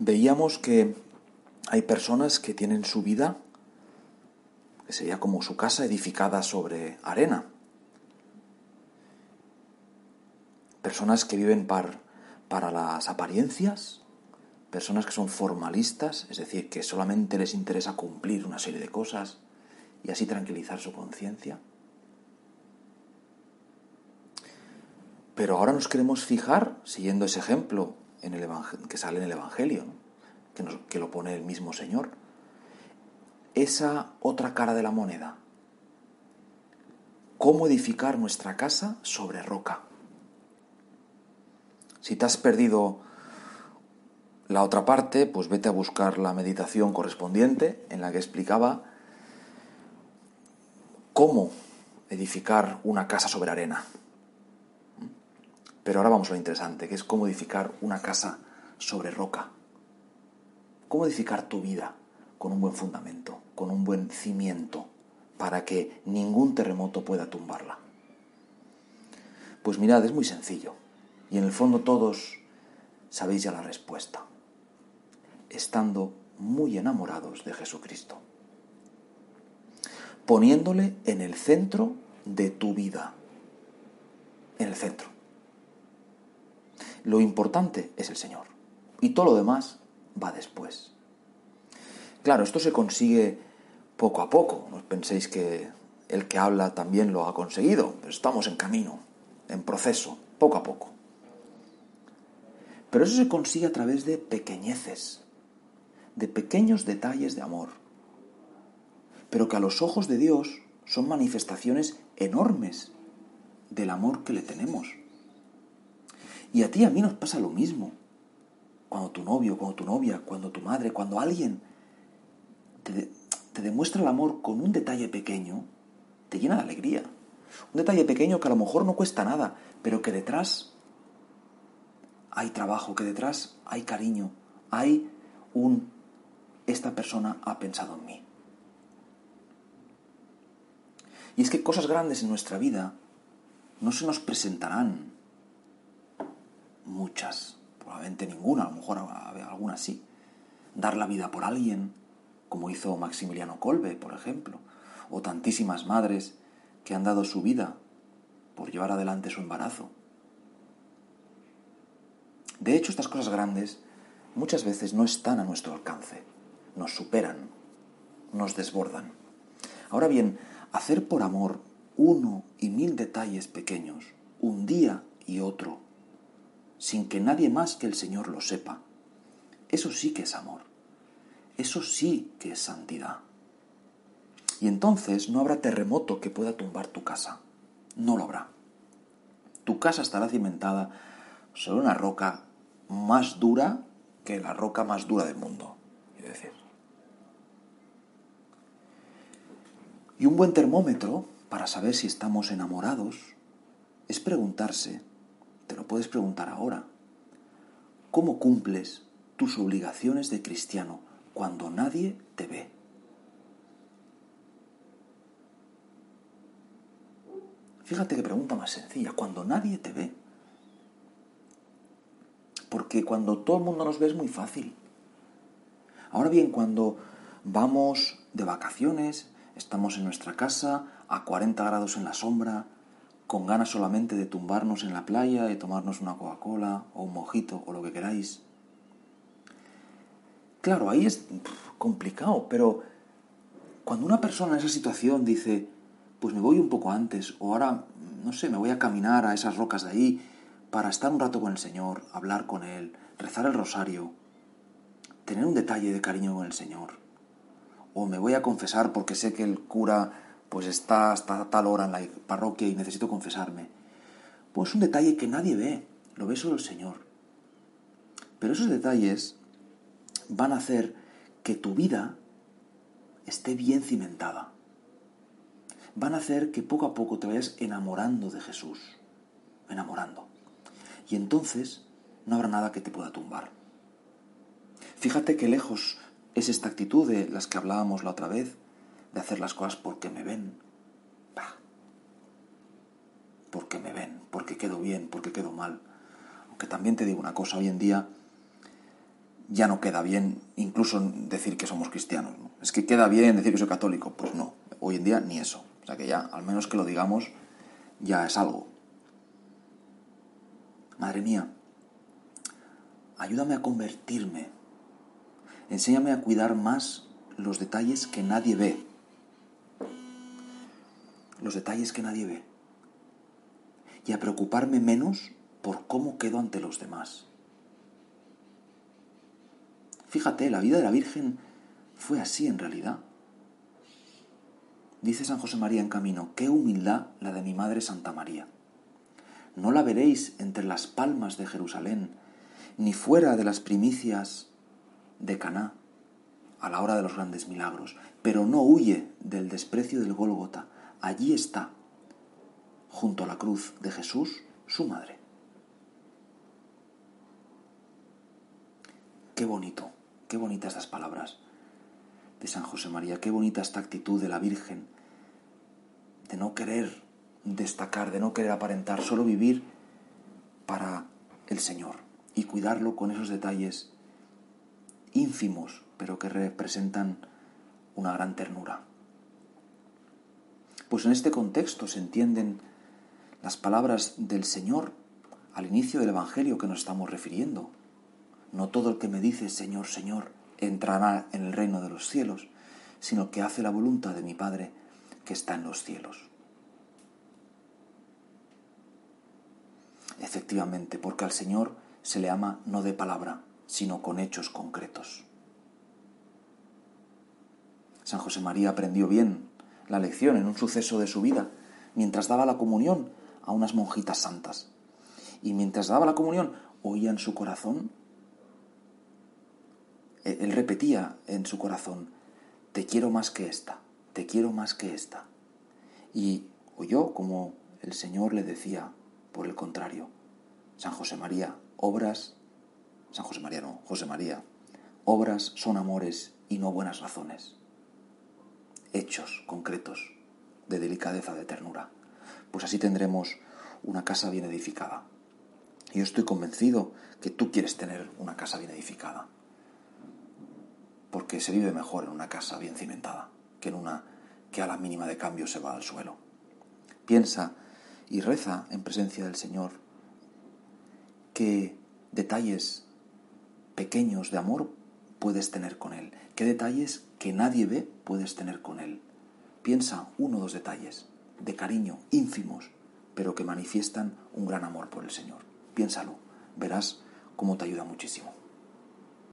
veíamos que hay personas que tienen su vida, que sería como su casa edificada sobre arena. Personas que viven para las apariencias, personas que son formalistas, es decir, que solamente les interesa cumplir una serie de cosas y así tranquilizar su conciencia. Pero ahora nos queremos fijar, siguiendo ese ejemplo en el que sale en el Evangelio, que, que lo pone el mismo Señor, esa otra cara de la moneda. ¿Cómo edificar nuestra casa sobre roca? Si te has perdido la otra parte, pues vete a buscar la meditación correspondiente en la que explicaba cómo edificar una casa sobre arena. Pero ahora vamos a lo interesante, que es cómo edificar una casa sobre roca. Cómo edificar tu vida con un buen fundamento, con un buen cimiento, para que ningún terremoto pueda tumbarla. Pues mirad, es muy sencillo. Y en el fondo todos sabéis ya la respuesta. Estando muy enamorados de Jesucristo. Poniéndole en el centro de tu vida. En el centro. Lo importante es el Señor. Y todo lo demás va después. Claro, esto se consigue poco a poco. No penséis que el que habla también lo ha conseguido. Pero estamos en camino, en proceso, poco a poco. Pero eso se consigue a través de pequeñeces, de pequeños detalles de amor. Pero que a los ojos de Dios son manifestaciones enormes del amor que le tenemos. Y a ti a mí nos pasa lo mismo. Cuando tu novio, cuando tu novia, cuando tu madre, cuando alguien te, te demuestra el amor con un detalle pequeño, te llena de alegría. Un detalle pequeño que a lo mejor no cuesta nada, pero que detrás hay trabajo, que detrás hay cariño, hay un... Esta persona ha pensado en mí. Y es que cosas grandes en nuestra vida no se nos presentarán muchas, probablemente ninguna, a lo mejor alguna sí. Dar la vida por alguien, como hizo Maximiliano Kolbe, por ejemplo, o tantísimas madres que han dado su vida por llevar adelante su embarazo. De hecho, estas cosas grandes muchas veces no están a nuestro alcance, nos superan, nos desbordan. Ahora bien, hacer por amor uno y mil detalles pequeños, un día y otro, sin que nadie más que el Señor lo sepa. Eso sí que es amor. Eso sí que es santidad. Y entonces no habrá terremoto que pueda tumbar tu casa. No lo habrá. Tu casa estará cimentada sobre una roca más dura que la roca más dura del mundo. Y un buen termómetro para saber si estamos enamorados es preguntarse te lo puedes preguntar ahora. ¿Cómo cumples tus obligaciones de cristiano cuando nadie te ve? Fíjate qué pregunta más sencilla, cuando nadie te ve. Porque cuando todo el mundo nos ve es muy fácil. Ahora bien, cuando vamos de vacaciones, estamos en nuestra casa, a 40 grados en la sombra, con ganas solamente de tumbarnos en la playa y tomarnos una Coca-Cola o un mojito o lo que queráis. Claro, ahí es complicado, pero cuando una persona en esa situación dice, pues me voy un poco antes, o ahora, no sé, me voy a caminar a esas rocas de ahí para estar un rato con el Señor, hablar con Él, rezar el rosario, tener un detalle de cariño con el Señor, o me voy a confesar porque sé que el cura pues está hasta tal hora en la parroquia y necesito confesarme. Pues un detalle que nadie ve, lo ve solo el Señor. Pero esos detalles van a hacer que tu vida esté bien cimentada. Van a hacer que poco a poco te vayas enamorando de Jesús, enamorando. Y entonces no habrá nada que te pueda tumbar. Fíjate que lejos es esta actitud de las que hablábamos la otra vez, de hacer las cosas porque me ven. Porque me ven, porque quedo bien, porque quedo mal. Aunque también te digo una cosa, hoy en día ya no queda bien incluso decir que somos cristianos. Es que queda bien decir que soy católico. Pues no, hoy en día ni eso. O sea que ya, al menos que lo digamos, ya es algo. Madre mía, ayúdame a convertirme. Enséñame a cuidar más los detalles que nadie ve. Los detalles que nadie ve. Y a preocuparme menos por cómo quedo ante los demás. Fíjate, la vida de la Virgen fue así en realidad. Dice San José María en camino, qué humildad la de mi Madre Santa María. No la veréis entre las palmas de Jerusalén, ni fuera de las primicias de Caná, a la hora de los grandes milagros, pero no huye del desprecio del Gólgota. Allí está, junto a la cruz de Jesús, su madre. Qué bonito, qué bonitas estas palabras de San José María, qué bonita esta actitud de la Virgen, de no querer destacar, de no querer aparentar, solo vivir para el Señor y cuidarlo con esos detalles ínfimos, pero que representan una gran ternura. Pues en este contexto se entienden las palabras del Señor al inicio del Evangelio que nos estamos refiriendo. No todo el que me dice Señor, Señor, entrará en el reino de los cielos, sino que hace la voluntad de mi Padre que está en los cielos. Efectivamente, porque al Señor se le ama no de palabra, sino con hechos concretos. San José María aprendió bien la lección en un suceso de su vida, mientras daba la comunión a unas monjitas santas. Y mientras daba la comunión, oía en su corazón eh, él repetía en su corazón, te quiero más que esta, te quiero más que esta. Y oyó como el Señor le decía, por el contrario, San José María, obras, San José María no, José María, obras son amores y no buenas razones. Hechos concretos de delicadeza, de ternura. Pues así tendremos una casa bien edificada. Y yo estoy convencido que tú quieres tener una casa bien edificada porque se vive mejor en una casa bien cimentada que en una que a la mínima de cambio se va al suelo. Piensa y reza en presencia del Señor qué detalles pequeños de amor puedes tener con Él, qué detalles que nadie ve puedes tener con Él. Piensa uno o dos detalles de cariño ínfimos, pero que manifiestan un gran amor por el Señor. Piénsalo, verás cómo te ayuda muchísimo.